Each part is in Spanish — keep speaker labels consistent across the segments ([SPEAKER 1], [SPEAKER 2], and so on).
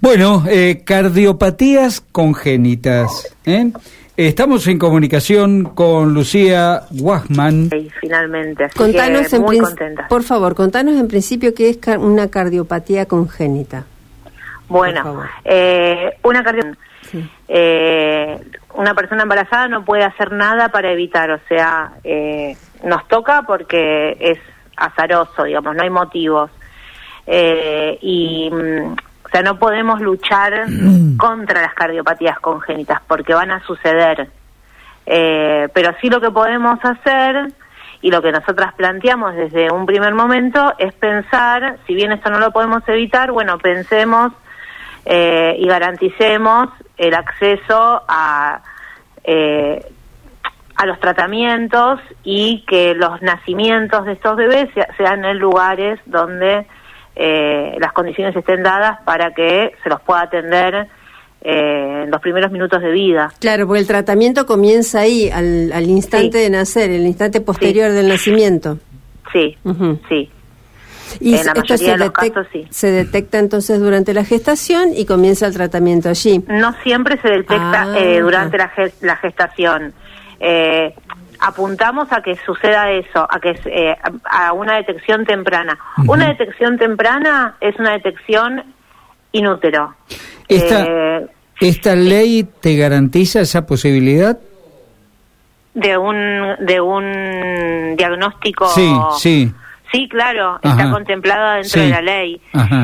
[SPEAKER 1] Bueno, eh, cardiopatías congénitas. ¿eh? Estamos en comunicación con Lucía Wachman.
[SPEAKER 2] Y finalmente, así
[SPEAKER 3] Contanos
[SPEAKER 2] que
[SPEAKER 3] en
[SPEAKER 2] muy
[SPEAKER 3] prin-
[SPEAKER 2] contenta.
[SPEAKER 3] Por favor, contanos en principio qué es car- una cardiopatía congénita.
[SPEAKER 2] Bueno, eh, una cardio-
[SPEAKER 3] Sí.
[SPEAKER 2] eh, una persona embarazada no puede hacer nada para evitar, o sea, eh, nos toca porque es azaroso, digamos, no hay motivos. Eh, y, mm, o sea, no podemos luchar contra las cardiopatías congénitas porque van a suceder. Eh, pero sí lo que podemos hacer y lo que nosotras planteamos desde un primer momento es pensar, si bien esto no lo podemos evitar, bueno, pensemos eh, y garanticemos el acceso a, eh, a los tratamientos y que los nacimientos de estos bebés se- sean en lugares donde eh, las condiciones estén dadas para que se los pueda atender eh, en los primeros minutos de vida.
[SPEAKER 3] Claro, porque el tratamiento comienza ahí, al, al instante
[SPEAKER 2] Sí.
[SPEAKER 3] de nacer, el instante posterior del nacimiento.
[SPEAKER 2] Sí, sí.
[SPEAKER 3] Y
[SPEAKER 2] En la
[SPEAKER 3] esto
[SPEAKER 2] mayoría
[SPEAKER 3] se,
[SPEAKER 2] de los casos, sí.
[SPEAKER 3] se detecta entonces durante la gestación y comienza el tratamiento allí.
[SPEAKER 2] No siempre se detecta
[SPEAKER 3] Ah,
[SPEAKER 2] eh, durante la, ges- la gestación. Eh, apuntamos a que suceda eso, a que eh, a una detección temprana. Una detección temprana es una detección inútero.
[SPEAKER 1] Esta,
[SPEAKER 2] Eh,
[SPEAKER 1] ¿Esta ley te garantiza esa posibilidad?
[SPEAKER 2] de un de un diagnóstico
[SPEAKER 1] Sí, sí.
[SPEAKER 2] Sí, claro,
[SPEAKER 1] Ajá.
[SPEAKER 2] está contemplada dentro
[SPEAKER 1] Sí.
[SPEAKER 2] de la ley.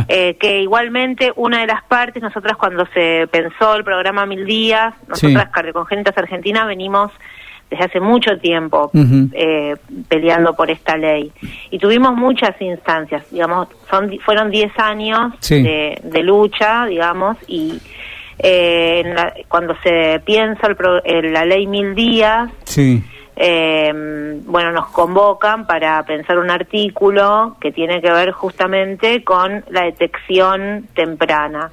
[SPEAKER 2] Eh, que igualmente una de las partes, nosotras cuando se pensó el programa Mil Días,
[SPEAKER 1] Sí.
[SPEAKER 2] nosotras Cardiocongénitas Argentina venimos desde hace mucho tiempo eh, peleando por esta ley. Y tuvimos muchas instancias, digamos, son, fueron 10 años
[SPEAKER 1] Sí.
[SPEAKER 2] de, de lucha, digamos, y eh, en la- cuando se piensa el pro- en la ley Mil Días,
[SPEAKER 1] Sí.
[SPEAKER 2] eh, bueno, nos convocan para pensar un artículo que tiene que ver justamente con la detección temprana,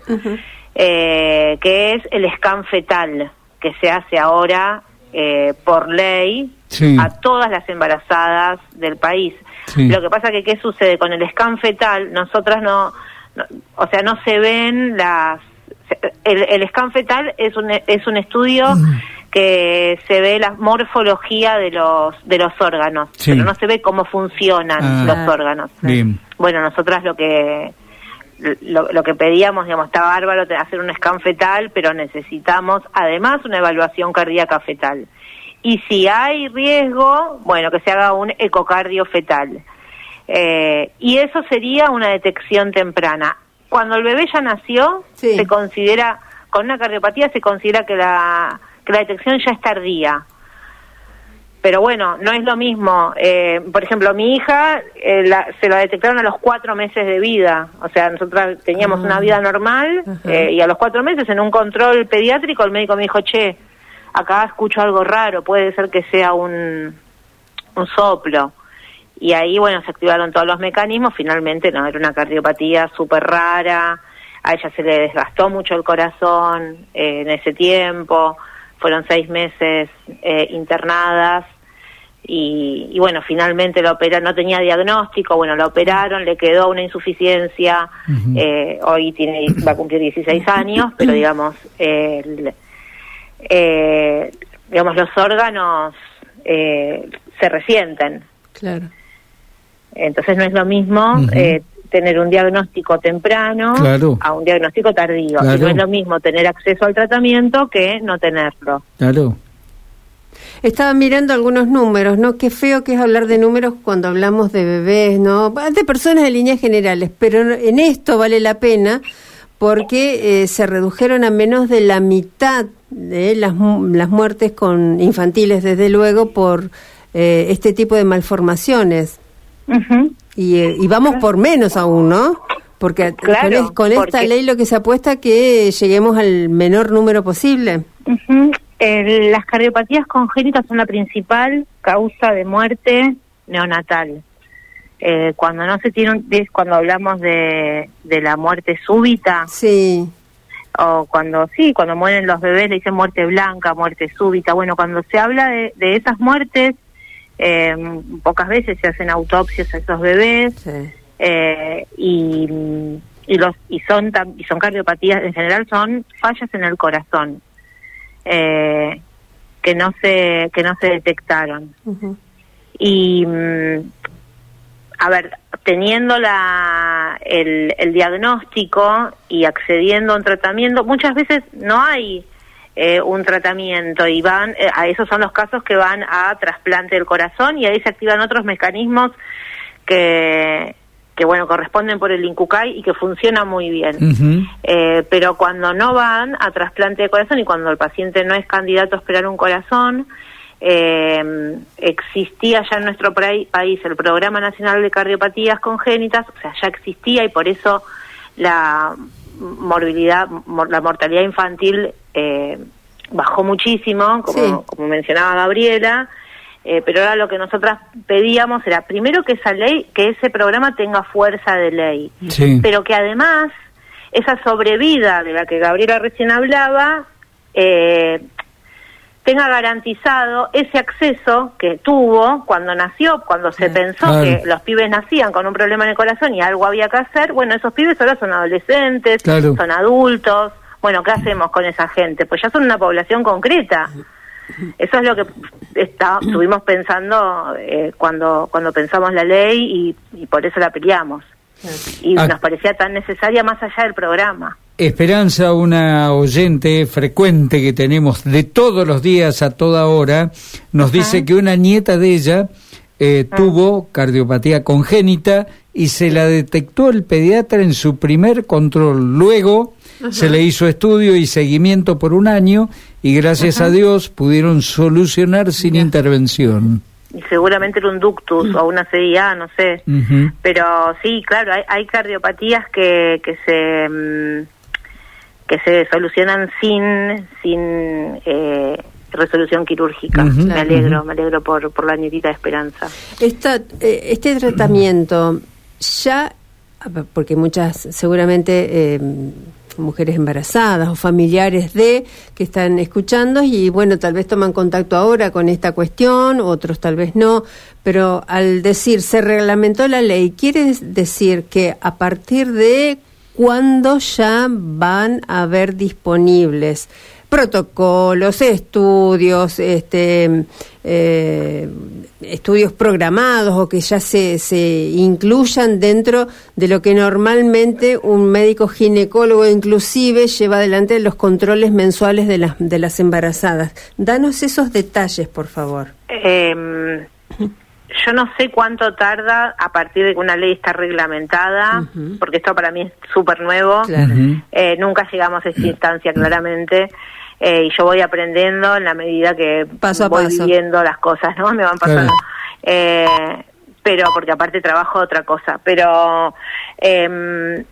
[SPEAKER 2] eh, que es el scan fetal, que se hace ahora eh, por ley
[SPEAKER 1] Sí.
[SPEAKER 2] a todas las embarazadas del país.
[SPEAKER 1] Sí.
[SPEAKER 2] Lo que pasa que, ¿qué sucede? Con el scan fetal, nosotras no, no- o sea, no se ven las... El, el scan fetal es un, es un estudio que se ve la morfología de los de los órganos,
[SPEAKER 1] Sí.
[SPEAKER 2] pero no se ve cómo funcionan
[SPEAKER 1] Ah.
[SPEAKER 2] los órganos.
[SPEAKER 1] Bien.
[SPEAKER 2] Bueno, nosotras lo que lo, lo que pedíamos, digamos, está bárbaro hacer un scan fetal, pero necesitamos además una evaluación cardíaca fetal. Y si hay riesgo, bueno, que se haga un ecocardio fetal. Eh, y eso sería una detección temprana. Cuando el bebé ya nació,
[SPEAKER 3] Sí.
[SPEAKER 2] se considera, con una cardiopatía se considera que la, que la detección ya es tardía. Pero bueno, no es lo mismo. Eh, por ejemplo, mi hija eh, la- se la detectaron a los cuatro meses de vida. O sea, nosotros teníamos
[SPEAKER 3] Ah.
[SPEAKER 2] una vida normal
[SPEAKER 3] Ajá.
[SPEAKER 2] eh, y a los cuatro meses en un control pediátrico el médico me dijo, che, acá escucho algo raro, puede ser que sea un, un soplo. Y ahí, bueno, se activaron todos los mecanismos. Finalmente, no, era una cardiopatía súper rara. A ella se le desgastó mucho el corazón eh, en ese tiempo. Fueron seis meses eh, internadas. Y, y bueno, finalmente la operaron, no tenía diagnóstico, bueno, la operaron, le quedó una insuficiencia, eh, hoy tiene, va a cumplir 16 años, pero digamos, el- eh, digamos, los órganos eh, se resienten.
[SPEAKER 3] Claro.
[SPEAKER 2] Entonces no es lo mismo eh, tener un diagnóstico temprano
[SPEAKER 1] Claro.
[SPEAKER 2] a un diagnóstico tardío.
[SPEAKER 1] Claro.
[SPEAKER 2] Y no es lo mismo tener acceso al tratamiento que no tenerlo.
[SPEAKER 1] Claro.
[SPEAKER 3] Estaba mirando algunos números, ¿no? Qué feo que es hablar de números cuando hablamos de bebés, ¿no? De personas de líneas generales, pero en esto vale la pena porque eh, se redujeron a menos de la mitad de las, las muertes con infantiles, desde luego, por eh, este tipo de malformaciones. Y, eh, y vamos por menos aún, ¿no? Porque
[SPEAKER 2] Claro,
[SPEAKER 3] con, es- con esta
[SPEAKER 2] porque-
[SPEAKER 3] ley lo que se apuesta es que lleguemos al menor número posible.
[SPEAKER 2] El- las cardiopatías congénitas son la principal causa de muerte neonatal. Eh, cuando no se tiene, un- es cuando hablamos de, de la muerte súbita
[SPEAKER 3] Sí,
[SPEAKER 2] o cuando sí, cuando mueren los bebés le dicen muerte blanca, muerte súbita. Bueno, cuando se habla de, de esas muertes, eh, pocas veces se hacen autopsias a esos bebés
[SPEAKER 3] sí.
[SPEAKER 2] eh, y, y los y son y son cardiopatías en general son fallas en el corazón eh, que no se que no se detectaron. Y mm, a ver teniendo la el, el, diagnóstico y accediendo a un tratamiento muchas veces no hay eh, un tratamiento y van eh, a esos son los casos que van a trasplante del corazón y ahí se activan otros mecanismos que que bueno, corresponden por el INCUCAI y que funciona muy bien. eh, pero cuando no van a trasplante de corazón y cuando el paciente no es candidato a esperar un corazón, eh, existía ya en nuestro país el Programa Nacional de Cardiopatías Congénitas, o sea, ya existía y por eso la morbilidad, la mortalidad infantil eh, bajó muchísimo, como, como mencionaba Gabriela, eh, pero ahora lo que nosotras pedíamos era primero que esa ley, que ese programa tenga fuerza de ley, pero que además esa sobrevida de la que Gabriela recién hablaba eh, tenga garantizado ese acceso que tuvo cuando nació, cuando se pensó que los pibes nacían con un problema en el corazón y algo había que hacer. Bueno, esos pibes ahora son adolescentes, son adultos. Bueno, ¿qué hacemos con esa gente? Pues ya son una población concreta. Eso es lo que está, estuvimos pensando eh, cuando, cuando pensamos la ley y, por eso la peleamos. Y ah. nos parecía tan necesaria más allá del programa.
[SPEAKER 1] Esperanza, una oyente frecuente que tenemos de todos los días a toda hora, nos dice que una nieta de ella eh, ah. tuvo cardiopatía congénita y se la detectó el pediatra en su primer control. Luego se le hizo estudio y seguimiento por un año y gracias a Dios pudieron solucionar sin intervención.
[SPEAKER 2] Y seguramente era un ductus o una CIA, no sé. Pero sí, claro, hay, cardiopatías que, que se mm, que se solucionan sin sin eh, resolución quirúrgica. Me alegro, me alegro por, por la nietita de Esperanza.
[SPEAKER 3] Esta, eh, este tratamiento ya, porque muchas seguramente... Eh, mujeres embarazadas o familiares de que están escuchando y bueno, tal vez toman contacto ahora con esta cuestión, otros tal vez no, pero al decir se reglamentó la ley, quiere decir que a partir de cuándo ya van a haber disponibles protocolos, estudios, este, eh, estudios programados o que ya se, se incluyan dentro de lo que normalmente un médico ginecólogo inclusive lleva adelante los controles mensuales de las, de las embarazadas. Danos esos detalles, por favor.
[SPEAKER 2] Em, yo no sé cuánto tarda a partir de que una ley está reglamentada, porque esto para mí es súper nuevo. Eh, nunca llegamos a esta instancia, claramente. Eh, y yo voy aprendiendo en la medida que voy viendo las cosas, ¿no? Me van pasando. Eh, pero, porque aparte trabajo otra cosa, pero eh,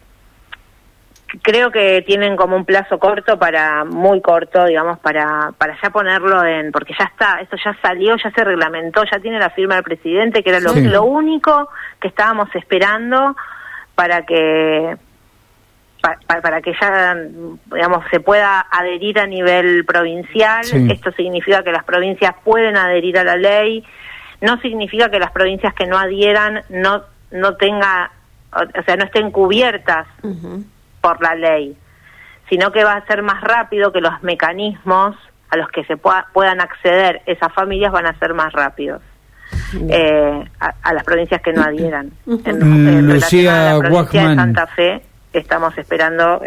[SPEAKER 2] creo que tienen como un plazo corto para, muy corto, digamos, para, para ya ponerlo en, porque ya está, esto ya salió, ya se reglamentó, ya tiene la firma del presidente, que era lo, lo único que estábamos esperando para que para que ya, digamos, se pueda adherir a nivel provincial. Esto significa que las provincias pueden adherir a la ley. No significa que las provincias que no adhieran no no tenga, o sea, no estén cubiertas por la ley, sino que va a ser más rápido que los mecanismos a los que se puedan acceder esas familias van a ser más rápidos. Eh, a, las provincias que no adhieran.
[SPEAKER 1] En, Lucía la provincia
[SPEAKER 2] de Santa Fe estamos esperando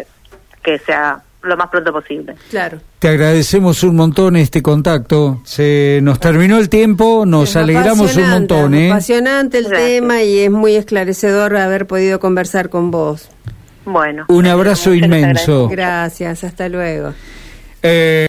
[SPEAKER 2] que sea lo más pronto posible.
[SPEAKER 3] Claro.
[SPEAKER 1] Te agradecemos un montón este contacto. Se nos terminó el tiempo, nos alegramos un montón. ¿eh?
[SPEAKER 3] Apasionante el tema y es muy esclarecedor haber podido conversar con vos.
[SPEAKER 2] Bueno.
[SPEAKER 1] Un abrazo inmenso.
[SPEAKER 3] Gracias, hasta luego.
[SPEAKER 1] Eh...